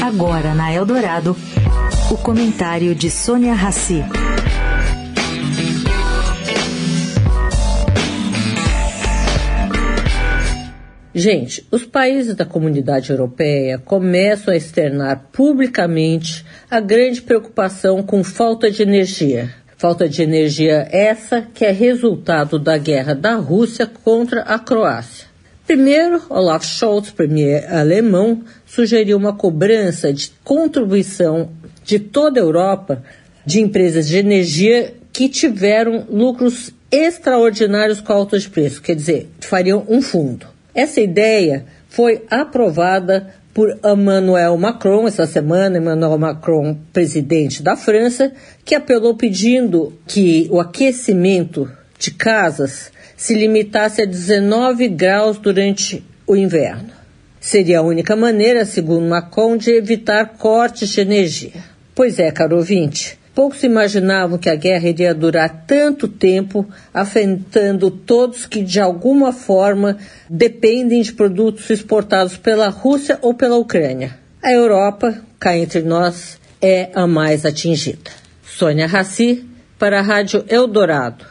Agora na Eldorado, o comentário de Sônia Rassi. Gente, os países da comunidade europeia começam a externar publicamente a grande preocupação com falta de energia. Falta de energia essa que é resultado da guerra da Rússia contra a Croácia. Primeiro, Olaf Scholz, premier alemão, sugeriu uma cobrança de contribuição de toda a Europa de empresas de energia que tiveram lucros extraordinários com altos preços, quer dizer, fariam um fundo. Essa ideia foi aprovada por Emmanuel Macron essa semana, Emmanuel Macron, presidente da França, que apelou pedindo que o aquecimento de casas se limitasse a 19 graus durante o inverno. Seria a única maneira, segundo Macron, de evitar cortes de energia. Pois é, caro ouvinte, Poucos imaginavam que a guerra iria durar tanto tempo, afetando todos que de alguma forma dependem de produtos exportados pela Rússia ou pela Ucrânia. A Europa, cá entre nós, é a mais atingida. Sônia Raci, para a Rádio Eldorado.